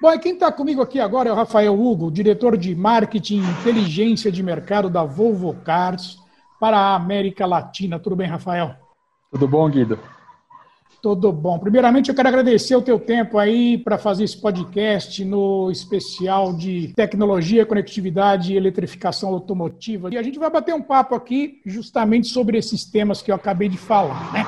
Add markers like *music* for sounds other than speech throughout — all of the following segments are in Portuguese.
Bom, e quem está comigo aqui agora é o Rafael Hugo, diretor de Marketing e Inteligência de Mercado da Volvo Cars para a América Latina. Tudo bem, Rafael? Tudo bom, Guido? Tudo bom. Primeiramente, eu quero agradecer o teu tempo aí para fazer esse podcast no especial de tecnologia, conectividade e eletrificação automotiva. E a gente vai bater um papo aqui justamente sobre esses temas que eu acabei de falar, né?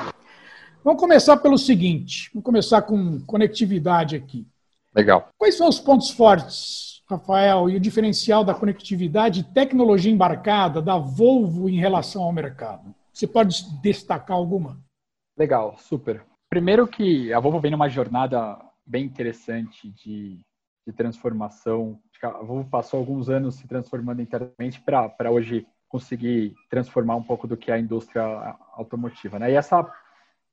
Vamos começar pelo seguinte, vamos começar com conectividade aqui. Legal. Quais são os pontos fortes, Rafael, e o diferencial da conectividade e tecnologia embarcada da Volvo em relação ao mercado? Você pode destacar alguma? Legal, super. Primeiro que a Volvo vem numa jornada bem interessante de, de transformação. A Volvo passou alguns anos se transformando internamente para hoje conseguir transformar um pouco do que é a indústria automotiva. Né? E essa,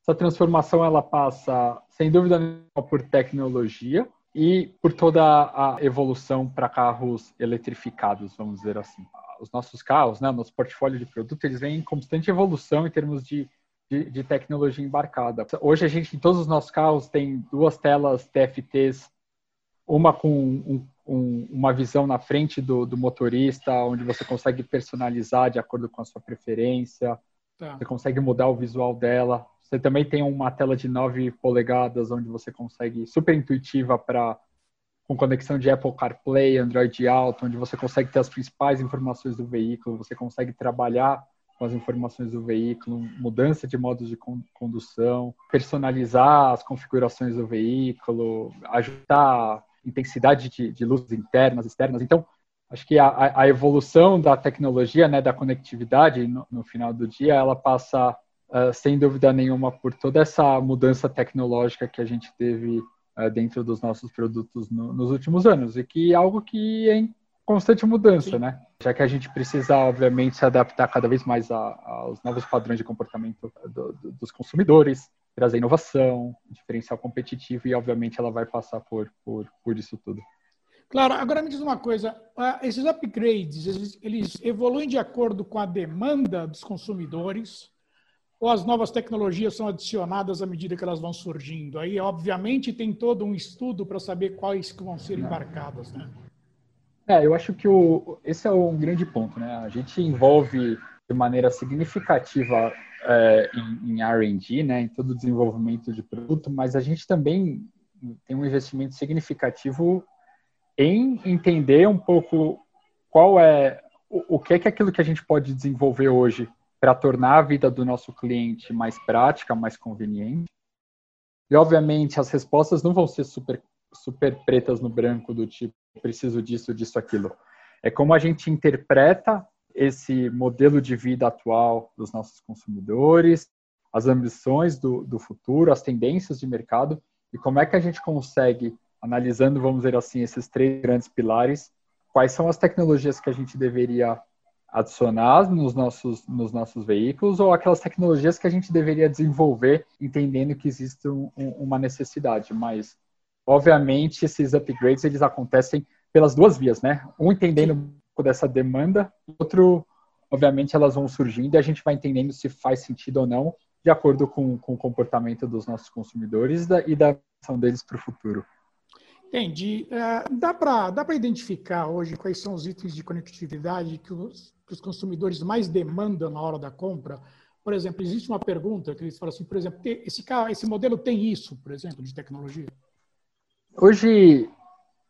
essa transformação ela passa, sem dúvida nenhuma, por tecnologia, e por toda a evolução para carros eletrificados, vamos dizer assim. Os nossos carros, né, nosso portfólio de produto, eles vêm em constante evolução em termos de, de, de, tecnologia embarcada. Hoje a gente, em todos os nossos carros, tem duas telas TFTs, uma com um, um, uma visão na frente do, do, motorista, onde você consegue personalizar de acordo com a sua preferência, tá. você consegue mudar o visual dela. Você também tem uma tela de 9 polegadas, onde você consegue, super intuitiva para com conexão de Apple CarPlay, Android Auto, onde você consegue ter as principais informações do veículo, você consegue trabalhar com as informações do veículo, mudança de modos de condução, personalizar as configurações do veículo, ajustar intensidade de, de luzes internas, externas. Então, acho que a, a evolução da tecnologia, né, da conectividade, no, no final do dia, ela passa uh, sem dúvida nenhuma, por toda essa mudança tecnológica que a gente teve uh, dentro dos nossos produtos no, nos últimos anos, e que é algo que é em constante mudança, Sim. né? Já que a gente precisa, obviamente, se adaptar cada vez mais a, aos novos padrões de comportamento do, do, dos consumidores, trazer inovação, diferencial competitivo, e, obviamente, ela vai passar por, por, por isso tudo. Claro, agora me diz uma coisa, esses upgrades, eles, eles, evoluem de acordo com a demanda dos consumidores ou as novas tecnologias são adicionadas à medida que elas vão surgindo? Aí, obviamente, tem todo um estudo para saber quais que vão ser embarcadas, né? É, eu acho que o, esse é um grande ponto, né? A gente envolve de maneira significativa é, em, em R&D, né, em todo o desenvolvimento de produto, mas a gente também tem um investimento significativo em entender um pouco qual é o, o que é que aquilo que a gente pode desenvolver hoje para tornar a vida do nosso cliente mais prática, mais conveniente. E, obviamente, as respostas não vão ser super, super pretas no branco, do tipo, preciso disso, disso, aquilo. É como a gente interpreta esse modelo de vida atual dos nossos consumidores, as ambições do, do futuro, as tendências de mercado, e como é que a gente consegue, analisando, vamos dizer assim, esses três grandes pilares, quais são as tecnologias que a gente deveria adicionar nos nossos, nos nossos veículos ou aquelas tecnologias que a gente deveria desenvolver entendendo que existe um, uma necessidade. Mas, obviamente, esses upgrades eles acontecem pelas duas vias, né? Um entendendo um pouco dessa demanda, outro, obviamente, elas vão surgindo e a gente vai entendendo se faz sentido ou não, de acordo com, com o comportamento dos nossos consumidores e da ação deles para o futuro. Entendi. Uh, dá para dá identificar hoje quais são os itens de conectividade que os, que os consumidores mais demandam na hora da compra? Por exemplo, existe uma pergunta que eles falam assim, por exemplo, esse, carro, esse modelo tem isso, por exemplo, de tecnologia? Hoje,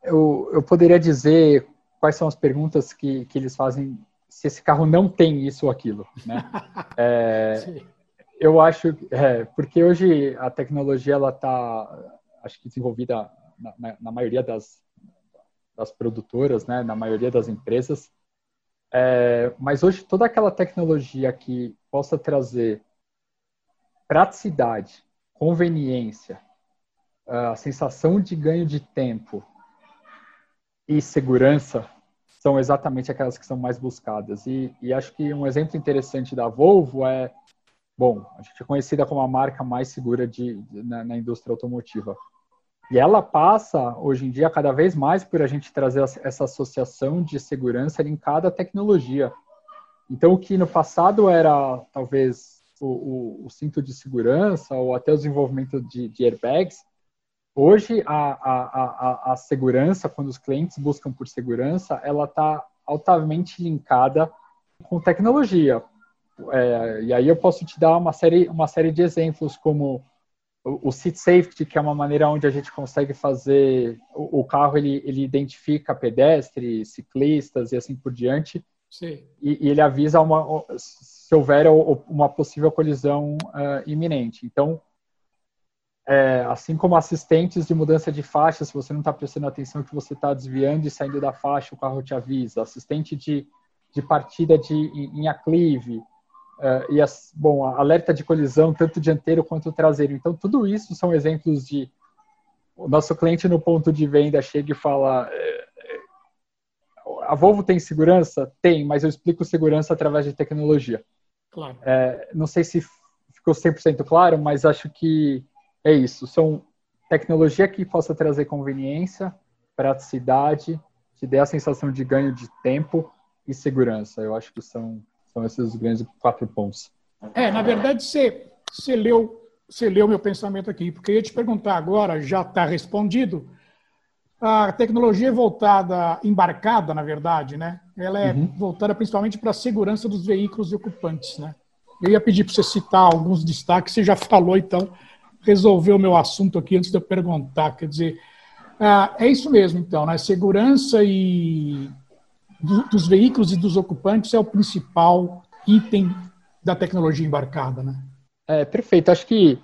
eu, eu poderia dizer quais são as perguntas que, que eles fazem se esse carro não tem isso ou aquilo, né? *laughs* É, eu acho, é, porque hoje a tecnologia ela está, acho que desenvolvida na, na maioria das, das produtoras, né, na maioria das empresas. É, mas hoje toda aquela tecnologia que possa trazer praticidade, conveniência, a sensação de ganho de tempo e segurança são exatamente aquelas que são mais buscadas. E, e, acho que um exemplo interessante da Volvo é, bom, a gente é conhecida como a marca mais segura de, na, na, indústria automotiva. E ela passa, hoje em dia, cada vez mais por a gente trazer essa associação de segurança linkada à tecnologia. Então, o que no passado era, talvez, o, o, o cinto de segurança ou até o desenvolvimento de, de airbags, Hoje, a, a, a, a segurança, quando os clientes buscam por segurança, ela está altamente linkada com tecnologia. É, e aí eu posso te dar uma série, uma série de exemplos, como o, o Seat Safety, que é uma maneira onde a gente consegue fazer, o, o carro ele, ele identifica pedestres, ciclistas e assim por diante, e, e, ele avisa uma, se houver uma possível colisão uh, iminente. Então, é, assim como assistentes de mudança de faixa, se você não está prestando atenção que você está desviando e saindo da faixa, o carro te avisa. Assistente de, de partida de, em, em aclive. É, e, as, bom, alerta de colisão, tanto dianteiro quanto traseiro. Então, tudo isso são exemplos de... O nosso cliente no ponto de venda chega e fala... É, é a Volvo tem segurança? Tem, mas eu explico segurança através de tecnologia. Claro. É, não sei se ficou 100% claro, mas acho que é isso. São tecnologia que possa trazer conveniência, praticidade, te dê a sensação de ganho de tempo e segurança. Eu acho que são, são esses grandes quatro pontos. É, na verdade, você, você, leu, você leu meu pensamento aqui, porque eu ia te perguntar agora, já está respondido. A tecnologia é voltada, embarcada, na verdade, né? Ela é uhum. voltada principalmente para a segurança dos veículos e ocupantes, né? Eu ia pedir para você citar alguns destaques, você já falou, então, resolver o meu assunto aqui antes de eu perguntar. Quer dizer, ah, é isso mesmo, então, né? Segurança e do, dos veículos e dos ocupantes é o principal item da tecnologia embarcada, né? É, perfeito. Acho que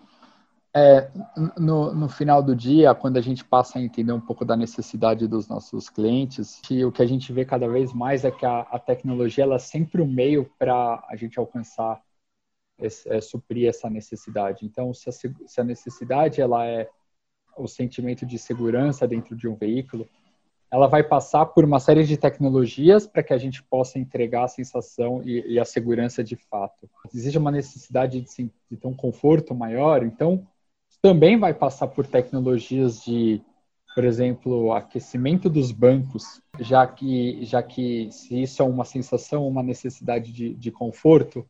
é, no, no, final do dia, quando a gente passa a entender um pouco da necessidade dos nossos clientes, que o que a gente vê cada vez mais é que a, a tecnologia ela é sempre o um meio para a gente alcançar é, suprir essa necessidade. Então, se a, se a necessidade ela é o sentimento de segurança dentro de um veículo, ela vai passar por uma série de tecnologias para que a gente possa entregar a sensação e, e a segurança de fato. Existe uma necessidade de, de, ter um conforto maior, então também vai passar por tecnologias de, por exemplo, aquecimento dos bancos, já que, já que se isso é uma sensação, uma necessidade de, de conforto,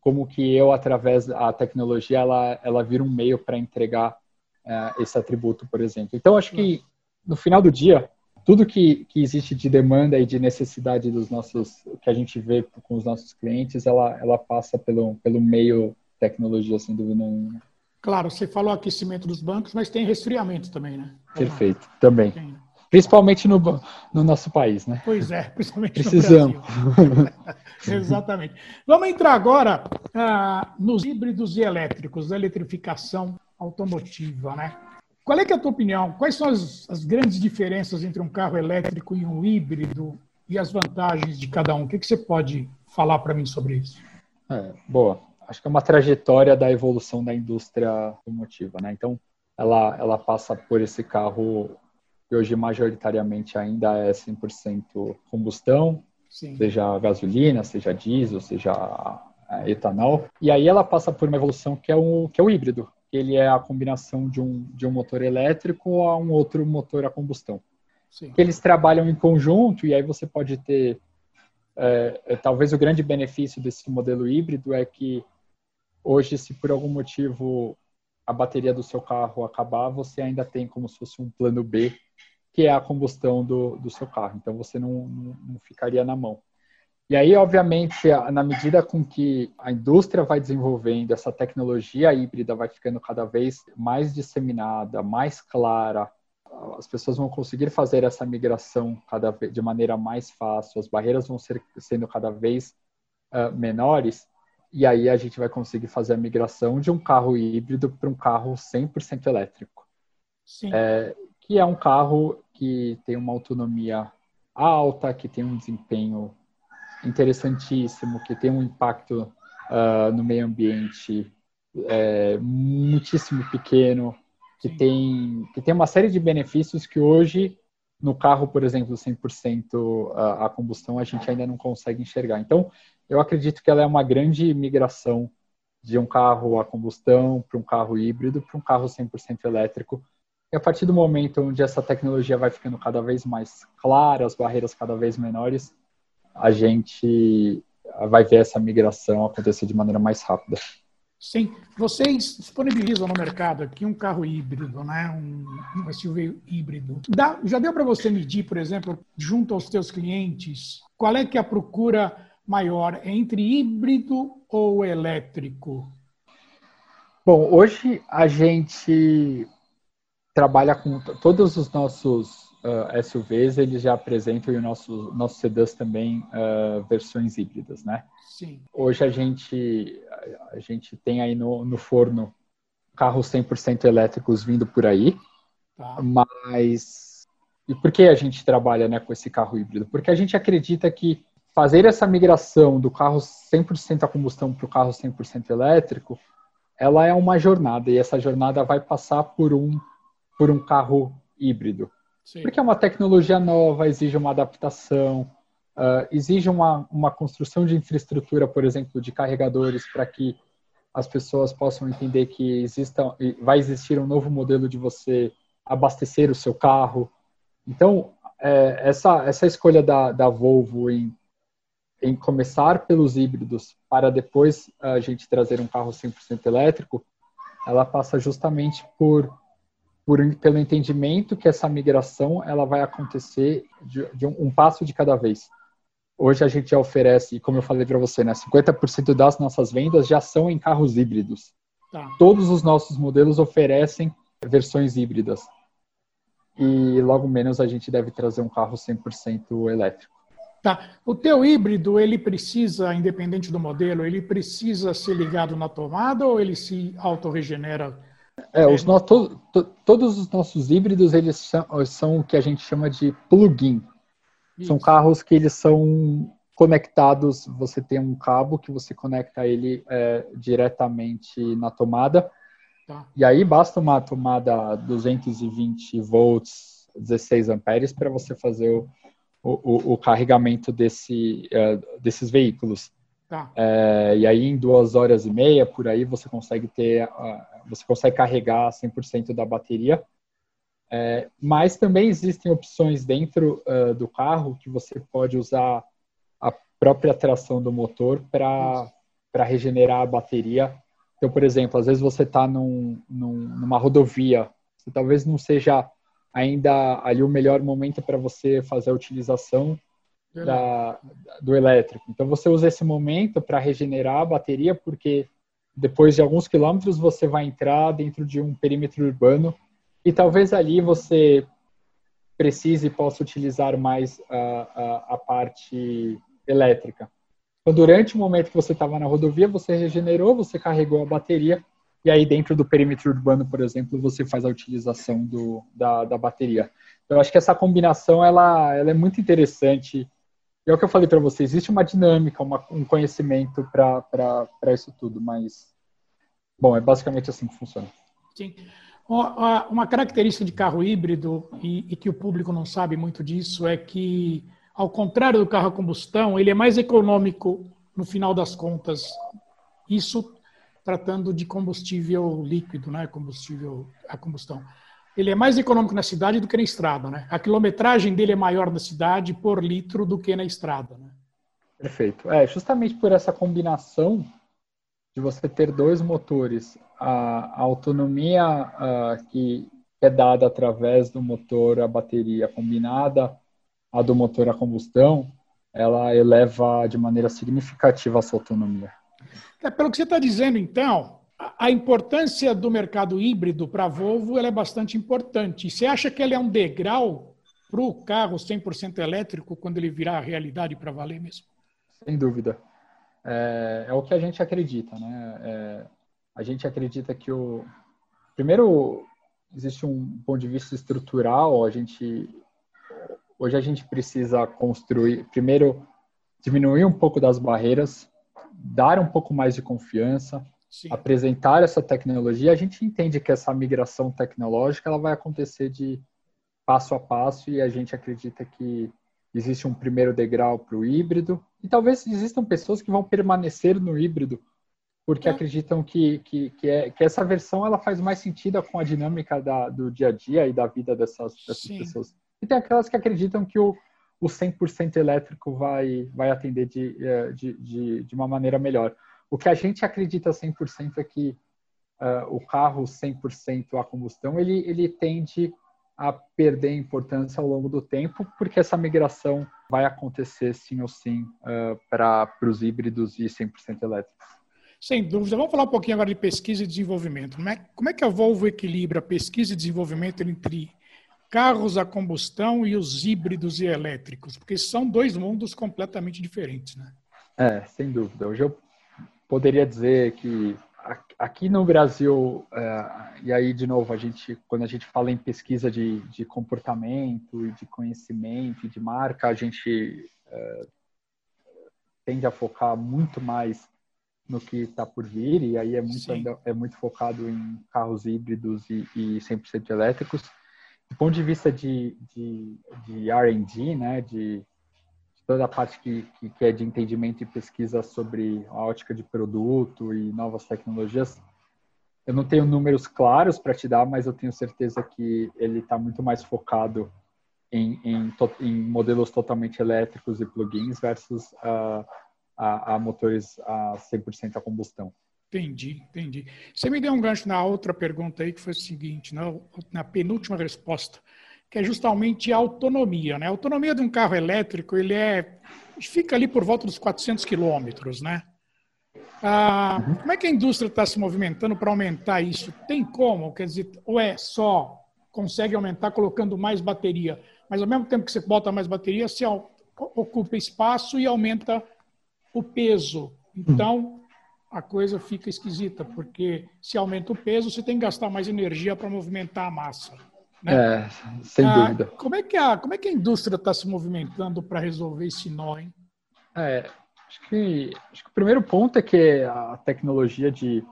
como que eu, através da tecnologia, ela, ela vira um meio para entregar uh, esse atributo, por exemplo. Então, acho que no final do dia, tudo que, que existe de demanda e de necessidade dos nossos, que a gente vê com os nossos clientes, ela, ela passa pelo, pelo meio tecnologia, sem dúvida nenhuma. Claro, você falou aquecimento dos bancos, mas tem resfriamento também, né? Perfeito, também. Tem? Principalmente no, no nosso país, né? Pois é, principalmente Precisamos. no Brasil. *laughs* Exatamente. Vamos entrar agora ah, nos híbridos e elétricos, da eletrificação automotiva, né? Qual é, é a tua opinião? Quais são as, as, grandes diferenças entre um carro elétrico e um híbrido e as vantagens de cada um? O que, que você pode falar para mim sobre isso? É, boa. Acho que é uma trajetória da evolução da indústria automotiva, né? Então, ela, ela passa por esse carro que hoje majoritariamente ainda é 100% combustão, Sim. seja gasolina, seja diesel, seja etanol. E aí ela passa por uma evolução que é o, que é o híbrido. Ele é a combinação de um, de um motor elétrico a um outro motor a combustão. Sim. Eles trabalham em conjunto e aí você pode ter... É, é, talvez o grande benefício desse modelo híbrido é que hoje, se por algum motivo a bateria do seu carro acabar, você ainda tem como se fosse um plano B que é a combustão do, do seu carro. Então você não, não, não ficaria na mão. E aí, obviamente, na medida com que a indústria vai desenvolvendo, essa tecnologia híbrida vai ficando cada vez mais disseminada, mais clara, as pessoas vão conseguir fazer essa migração cada vez, de maneira mais fácil, as barreiras vão ser sendo cada vez uh, menores, e aí a gente vai conseguir fazer a migração de um carro híbrido para um carro 100% elétrico. Sim. É, que é um carro que tem uma autonomia alta, que tem um desempenho interessantíssimo, que tem um impacto uh, no meio ambiente é, muitíssimo pequeno, que tem, que tem uma série de benefícios que hoje no carro, por exemplo, 100% a, a combustão, a gente ainda não consegue enxergar. Então, eu acredito que ela é uma grande migração de um carro a combustão para um carro híbrido para um carro 100% elétrico. E a partir do momento onde essa tecnologia vai ficando cada vez mais clara, as barreiras cada vez menores, a gente vai ver essa migração acontecer de maneira mais rápida. Sim, vocês disponibilizam no mercado aqui um carro híbrido, né? um, um SUV híbrido. Dá, já deu para você medir, por exemplo, junto aos teus clientes, qual é que é a procura maior entre híbrido ou elétrico? Bom, hoje a gente trabalha com todos os nossos uh, ah, SUVs, eles já apresentam e o nosso nossos sedãs também uh, versões híbridas, né? Sim. Hoje a gente a gente tem aí no, no forno carros 100% elétricos vindo por aí, tá. mas e por que a gente trabalha né, com esse carro híbrido? Porque a gente acredita que fazer essa migração do carro 100% a combustão para o carro 100% elétrico, ela é uma jornada e essa jornada vai passar por um por um carro híbrido. Sim. Porque é uma tecnologia nova, exige uma adaptação, uh, exige uma, uma construção de infraestrutura, por exemplo, de carregadores para que as pessoas possam entender que exista, vai existir um novo modelo de você abastecer o seu carro. Então, é, essa, essa escolha da, da Volvo em, em começar pelos híbridos para depois a gente trazer um carro 100% elétrico, ela passa justamente por por, pelo entendimento que essa migração ela vai acontecer de, de um, um, passo de cada vez. Hoje a gente já oferece, como eu falei para você, né, 50% das nossas vendas já são em carros híbridos. Tá. Todos os nossos modelos oferecem versões híbridas. E logo menos a gente deve trazer um carro 100% elétrico. Tá. O teu híbrido, ele precisa, independente do modelo, ele precisa ser ligado na tomada ou ele se autorregenera é, os no, to, to, todos os nossos híbridos eles são, são, o que a gente chama de plug-in. São carros que eles são conectados. Você tem um cabo que você conecta ele é, diretamente na tomada. Tá. E aí basta uma tomada 220 volts, 16 amperes para você fazer o, o, o carregamento desse, uh, desses veículos. Tá. É, e aí em duas horas e meia por aí você consegue ter você consegue carregar 100% da bateria. É, mas também existem opções dentro uh, do carro que você pode usar a própria tração do motor para regenerar a bateria. Então, por exemplo, às vezes você está num, num, numa rodovia, talvez não seja ainda ali o melhor momento para você fazer a utilização da, do elétrico. Então, você usa esse momento para regenerar a bateria, porque depois de alguns quilômetros você vai entrar dentro de um perímetro urbano e talvez ali você precise e possa utilizar mais a, a, a parte elétrica. Então, durante o momento que você estava na rodovia, você regenerou, você carregou a bateria e aí dentro do perímetro urbano, por exemplo, você faz a utilização do, da, da bateria. Então, eu acho que essa combinação ela, ela é muito interessante. E é o que eu falei para você, existe uma dinâmica, uma, um conhecimento para isso tudo, mas, bom, é basicamente assim que funciona. Sim. Uma característica de carro híbrido, e, e que o público não sabe muito disso, é que, ao contrário do carro a combustão, ele é mais econômico no final das contas. Isso tratando de combustível líquido, né? combustível a combustão ele é mais econômico na cidade do que na estrada, né? A quilometragem dele é maior na cidade por litro do que na estrada, né? Perfeito. É, justamente por essa combinação de você ter dois motores, a, a autonomia a, que é dada através do motor a bateria combinada a do motor a combustão, ela eleva de maneira significativa a sua autonomia. É, pelo que você está dizendo, então, a importância do mercado híbrido para a Volvo é bastante importante. Você acha que ele é um degrau para o carro 100% elétrico quando ele virar realidade para valer mesmo? Sem dúvida. É, é, o que a gente acredita. Né? É, a gente acredita que o. Primeiro, existe um ponto de vista estrutural. A gente hoje a gente precisa construir. Primeiro, diminuir um pouco das barreiras, dar um pouco mais de confiança Sim. apresentar essa tecnologia, a gente entende que essa migração tecnológica ela vai acontecer de, passo a passo e a gente acredita que existe um primeiro degrau para o híbrido e talvez existam pessoas que vão permanecer no híbrido porque é. acreditam que, que, que, é, que, essa versão ela faz mais sentido com a dinâmica da, do dia a dia e da vida dessas, dessas pessoas. E tem aquelas que acreditam que o, o 100% elétrico vai, vai atender de, é, de, de, de, uma maneira melhor. O que a gente acredita 100% é que uh, o carro 100% a combustão ele, ele tende a perder importância ao longo do tempo, porque essa migração vai acontecer sim ou sim uh, para os híbridos e 100% elétricos. Sem dúvida. Vamos falar um pouquinho agora de pesquisa e desenvolvimento. Como é, como é que a Volvo equilibra pesquisa e desenvolvimento entre carros a combustão e os híbridos e elétricos? Porque são dois mundos completamente diferentes, né? É, sem dúvida. Hoje eu poderia dizer que aqui no Brasil, é, e aí de novo, a gente, quando a gente fala em pesquisa de, de comportamento e de conhecimento e de marca, a gente é, tende a focar muito mais no que está por vir, e aí é muito, é muito focado em carros híbridos e, e 100% elétricos. Do ponto de vista de, de, de R&D, né, de toda a parte que, que, é de entendimento e pesquisa sobre a ótica de produto e novas tecnologias, eu não tenho números claros para te dar, mas eu tenho certeza que ele está muito mais focado em, em, em, modelos totalmente elétricos e plugins versus uh, a, a, motores a 100% a combustão. Entendi, entendi. Você me deu um gancho na outra pergunta aí, que foi o seguinte, na, na penúltima resposta que é justamente a autonomia. Né? A autonomia de um carro elétrico, ele é fica ali por volta dos 400 quilômetros, né? Ah, uhum. Como é que a indústria está se movimentando para aumentar isso? Tem como? Quer dizer, ou é só consegue aumentar colocando mais bateria, mas ao mesmo tempo que você bota mais bateria, você ocupa espaço e aumenta o peso. Então, a coisa fica esquisita, porque se aumenta o peso, você tem que gastar mais energia para movimentar a massa. Né? É, sem ah, dúvida. Como é, que a, como é que a indústria está se movimentando para resolver esse nó, hein? É, acho que, acho que o primeiro ponto é que a tecnologia de,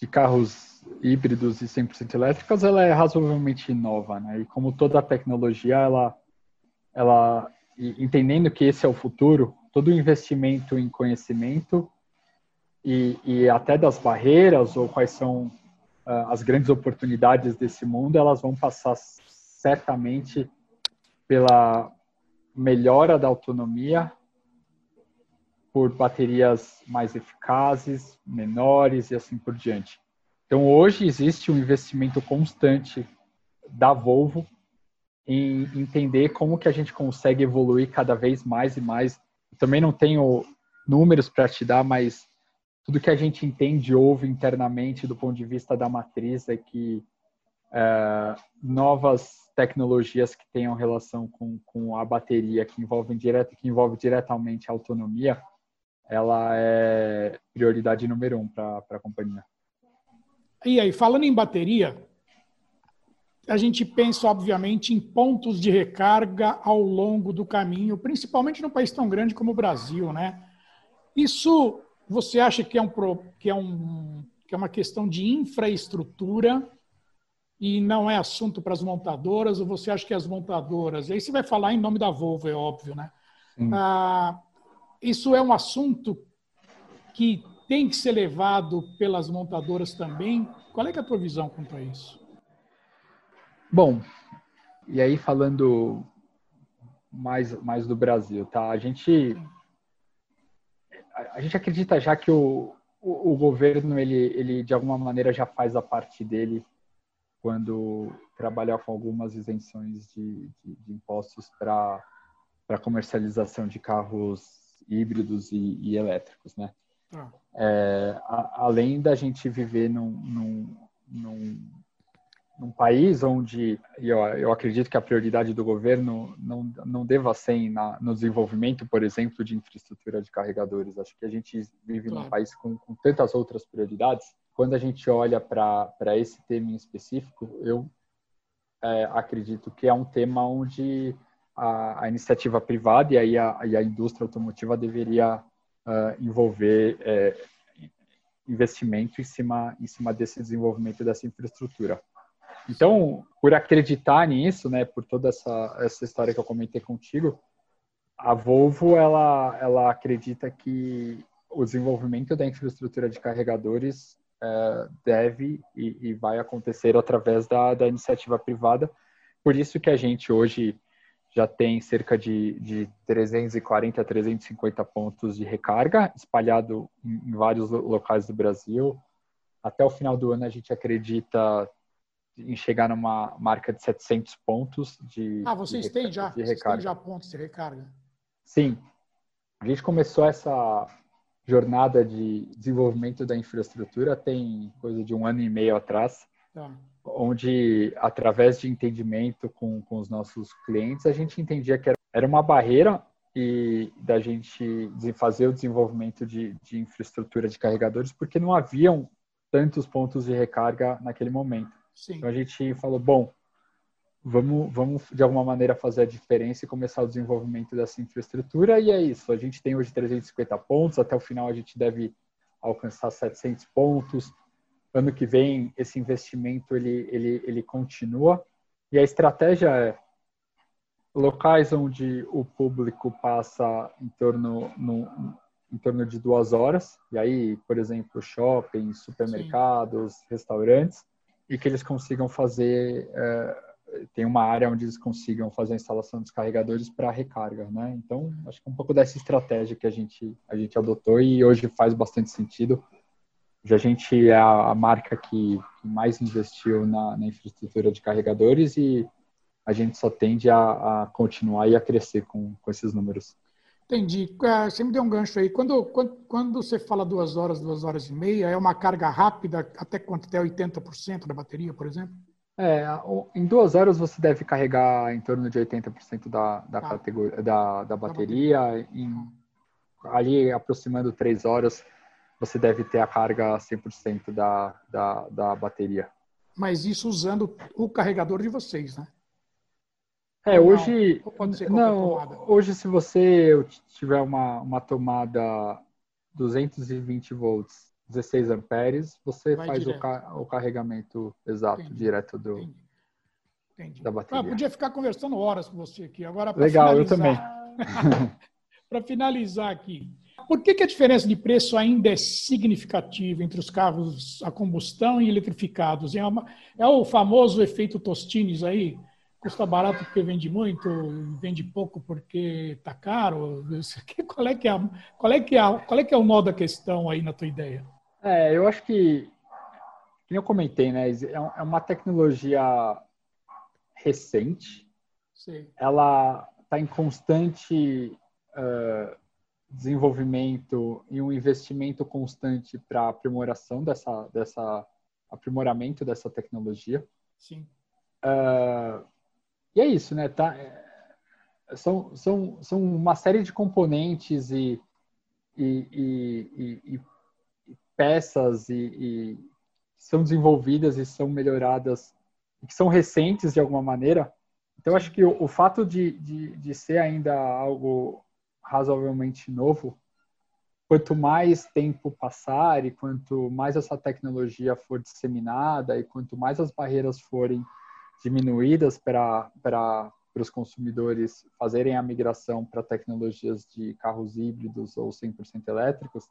de carros híbridos e 100% elétricos ela é razoavelmente nova, né? E como toda a tecnologia, ela, ela entendendo que esse é o futuro, todo o investimento em conhecimento e, e até das barreiras ou quais são as grandes oportunidades desse mundo, elas vão passar certamente pela melhora da autonomia, por baterias mais eficazes, menores e assim por diante. Então, hoje existe um investimento constante da Volvo em entender como que a gente consegue evoluir cada vez mais e mais. Eu também não tenho números para te dar, mas tudo que a gente entende ouve internamente do ponto de vista da matriz é que é, novas tecnologias que tenham relação com, com a bateria, que envolvem direto, que envolve diretamente a autonomia, ela é prioridade número um para a companhia. E aí, falando em bateria, a gente pensa, obviamente, em pontos de recarga ao longo do caminho, principalmente num país tão grande como o Brasil, né? Isso você acha que é, um, que, é um, que é uma questão de infraestrutura e não é assunto para as montadoras? Ou você acha que as montadoras. E aí você vai falar em nome da Volvo, é óbvio, né? Ah, isso é um assunto que tem que ser levado pelas montadoras também. Qual é, é a tua visão quanto a isso? Bom, e aí falando mais, mais do Brasil, tá? A gente a gente acredita já que o, o, o, governo ele, ele de alguma maneira já faz a parte dele quando trabalhar com algumas isenções de, de, de impostos para para comercialização de carros híbridos e, e elétricos, né? Ah. É, a, além da gente viver num, num, num num país onde eu, eu acredito que a prioridade do governo não, não deva ser na, no desenvolvimento, por exemplo, de infraestrutura de carregadores. Acho que a gente vive claro. num país com, com tantas outras prioridades. Quando a gente olha para esse tema em específico, eu é, acredito que é um tema onde a, a iniciativa privada e aí a, e a indústria automotiva deveria uh, envolver é, investimento em cima, em cima desse desenvolvimento dessa infraestrutura. Então, por acreditar nisso, né, por toda essa, essa história que eu comentei contigo, a Volvo ela, ela acredita que o desenvolvimento da infraestrutura de carregadores é, deve e, e, vai acontecer através da, da iniciativa privada. Por isso que a gente hoje já tem cerca de, de 340 a 350 pontos de recarga espalhado em, em vários locais do Brasil. Até o final do ano a gente acredita em chegar numa marca de 700 pontos de Ah, vocês de, têm já, de recarga. têm já pontos de recarga? Sim. A gente começou essa jornada de desenvolvimento da infraestrutura tem coisa de um ano e meio atrás, tá. onde, através de entendimento com, com os nossos clientes, a gente entendia que era uma barreira e da gente fazer o desenvolvimento de, de infraestrutura de carregadores, porque não haviam tantos pontos de recarga naquele momento. Sim. Então a gente falou, bom, vamos, vamos de alguma maneira fazer a diferença e começar o desenvolvimento dessa infraestrutura. E é isso. A gente tem hoje 350 pontos. Até o final a gente deve alcançar 700 pontos. Ano que vem esse investimento ele ele ele continua. E a estratégia é locais onde o público passa em torno no, em torno de duas horas. E aí, por exemplo, shoppings, supermercados, Sim. restaurantes, e que eles consigam fazer é, tem uma área onde eles consigam fazer a instalação dos carregadores para recarga, né? Então, acho que é um pouco dessa estratégia que a gente a gente adotou e hoje faz bastante sentido. Já a gente é a, marca que, que, mais investiu na, na, infraestrutura de carregadores e a gente só tende a, a continuar e a crescer com, com esses números. Entendi. É, você me deu um gancho aí. Quando, quando, quando você fala duas horas, duas horas e meia, é uma carga rápida até quanto? Até 80% da bateria, por exemplo? É, em duas horas você deve carregar em torno de 80% da, da, ah. categoria, da, da bateria. Em, ali, aproximando três horas, você deve ter a carga 100% da, da, da bateria. Mas isso usando o carregador de vocês, né? É, hoje. Não, não hoje, se você tiver uma, uma tomada 220 volts 16 amperes, você Vai faz o, ca o, carregamento exato, Entendi. direto do, Entendi. Entendi. da ah, bateria. Ah, podia ficar conversando horas com você aqui. Agora, Legal, eu também. *laughs* para finalizar aqui, por que, que, a diferença de preço ainda é significativa entre os carros a combustão e eletrificados? É, uma, é o famoso efeito Tostines aí? Custa barato porque vende muito, vende pouco porque está caro? *laughs* Qual é, que é, qual, é que é, qual é que é o nó da questão aí na tua ideia? É, eu acho que, como eu comentei, né, é, é uma tecnologia recente. Sim. Ela está em constante uh, desenvolvimento e um investimento constante para aprimoração dessa, dessa aprimoramento dessa tecnologia. Sim. Uh, e é isso, né? Tá, é, são, são, são uma série de componentes e, e, e, e peças e, e são desenvolvidas e são melhoradas, que são recentes de alguma maneira. Então, acho que o, o fato de, de, de ser ainda algo razoavelmente novo, quanto mais tempo passar e quanto mais essa tecnologia for disseminada e quanto mais as barreiras forem diminuídas para os consumidores fazerem a migração para tecnologias de carros híbridos ou 100% elétricos,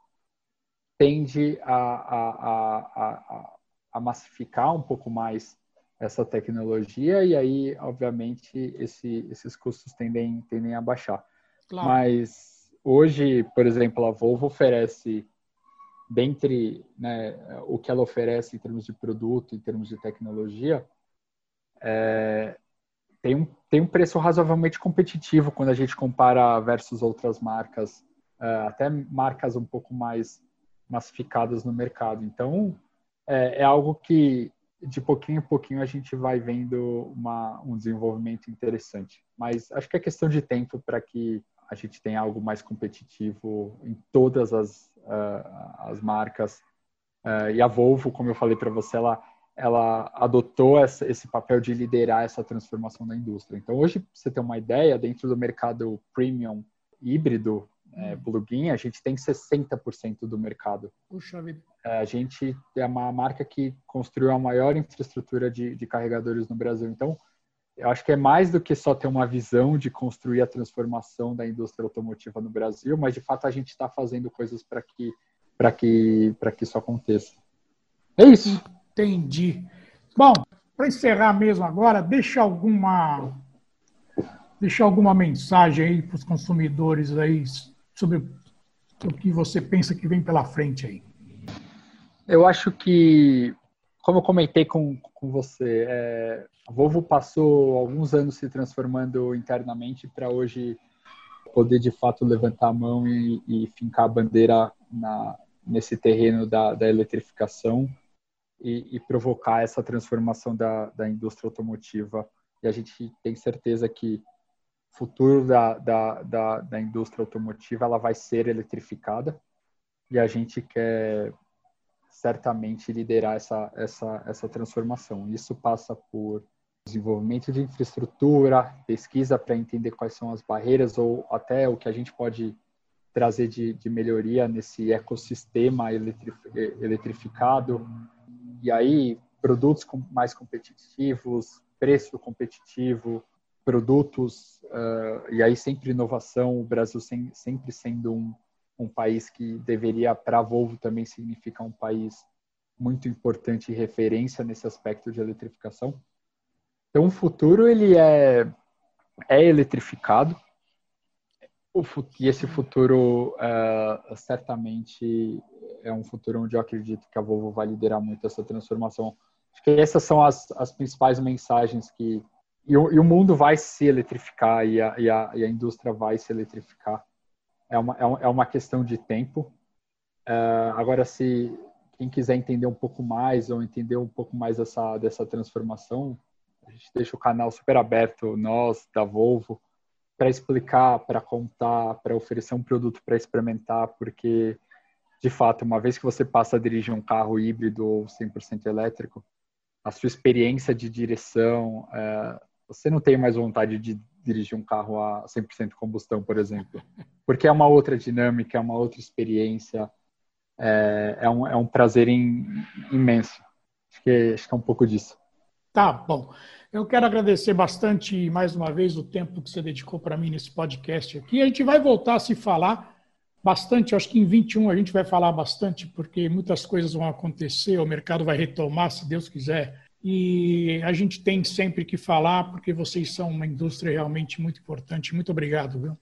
tende a, a, a, a, massificar um pouco mais essa tecnologia e aí, obviamente, esse, esses custos tendem, tendem a baixar. Claro. Mas hoje, por exemplo, a Volvo oferece, dentre né, o que ela oferece em termos de produto, em termos de tecnologia, é, tem, um, tem um preço razoavelmente competitivo quando a gente compara versus outras marcas, é, até marcas um pouco mais massificadas no mercado. Então, é, é, algo que de pouquinho em pouquinho a gente vai vendo uma, um desenvolvimento interessante. Mas acho que é questão de tempo para que a gente tenha algo mais competitivo em todas as, uh, as marcas. Uh, e a Volvo, como eu falei para você, ela, ela adotou essa, esse papel de liderar essa transformação da indústria. Então, hoje, para você ter uma ideia, dentro do mercado premium híbrido, é, plugin, a gente tem 60% do mercado. Puxa vida. É, a gente é uma marca que construiu a maior infraestrutura de, de carregadores no Brasil. Então, eu acho que é mais do que só ter uma visão de construir a transformação da indústria automotiva no Brasil, mas de fato a gente está fazendo coisas para que, que, que isso aconteça. É isso. Entendi. Bom, para encerrar mesmo agora, deixa alguma deixa alguma mensagem aí para os consumidores aí sobre o que você pensa que vem pela frente aí. Eu acho que, como eu comentei com, com você, é, a Volvo passou alguns anos se transformando internamente para hoje poder de fato levantar a mão e, e fincar a bandeira na, nesse terreno da, da eletrificação e, e, provocar essa transformação da, da indústria automotiva. E a gente tem certeza que o futuro da, da, da, da indústria automotiva ela vai ser eletrificada e a gente quer certamente liderar essa, essa, essa transformação. Isso passa por desenvolvimento de infraestrutura, pesquisa para entender quais são as barreiras ou até o que a gente pode trazer de, de melhoria nesse ecossistema eletrificado. E aí, produtos mais competitivos, preço competitivo, produtos, uh, e aí sempre inovação, o Brasil sem, sempre sendo um, um país que deveria, para a Volvo também significar um país muito importante e referência nesse aspecto de eletrificação. Então, o futuro ele é, é eletrificado, e esse futuro uh, certamente é um futuro onde eu acredito que a Volvo vai liderar muito essa transformação. Acho que essas são as, as principais mensagens que e o, e o mundo vai se eletrificar e a, e, a, e a indústria vai se eletrificar. É uma, é, é uma questão de tempo. Uh, agora, se quem quiser entender um pouco mais ou entender um pouco mais dessa, dessa transformação, a gente deixa o canal super aberto, nós, da Volvo, para explicar, para contar, para oferecer um produto para experimentar, porque, de fato, uma vez que você passa a dirigir um carro híbrido ou 100% elétrico, a sua experiência de direção, é, você não tem mais vontade de dirigir um carro a 100% combustão, por exemplo, porque é uma outra dinâmica, é uma outra experiência, é, é, um, é um prazer in, imenso. Acho que, acho que é um pouco disso. Tá bom. Eu quero agradecer bastante mais uma vez o tempo que você dedicou para mim nesse podcast aqui. A gente vai voltar a se falar bastante, acho que em 21 a gente vai falar bastante, porque muitas coisas vão acontecer, o mercado vai retomar, se Deus quiser. E a gente tem sempre que falar, porque vocês são uma indústria realmente muito importante. Muito obrigado, viu?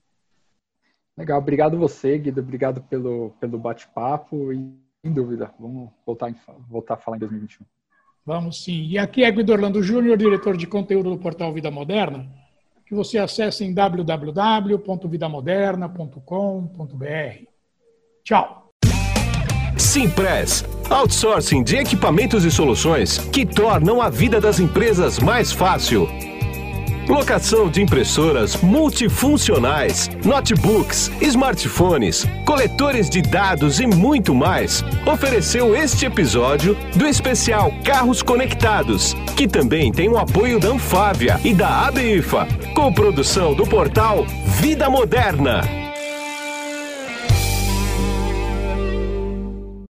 Legal, obrigado você, Guido, obrigado pelo, pelo bate-papo e, sem dúvida, vamos voltar, voltar a falar em 2021. Vamos sim. E aqui é Guido Orlando Júnior, diretor de conteúdo do portal Vida Moderna, que você acessa em www.vidamoderna.com.br. Tchau. Simpress, outsourcing de equipamentos e soluções que tornam a vida das empresas mais fácil. Locação de impressoras multifuncionais, notebooks, smartphones, coletores de dados e muito mais. Ofereceu este episódio do especial Carros Conectados, que também tem o apoio da Anfávia e da ABIFA, com produção do portal Vida Moderna.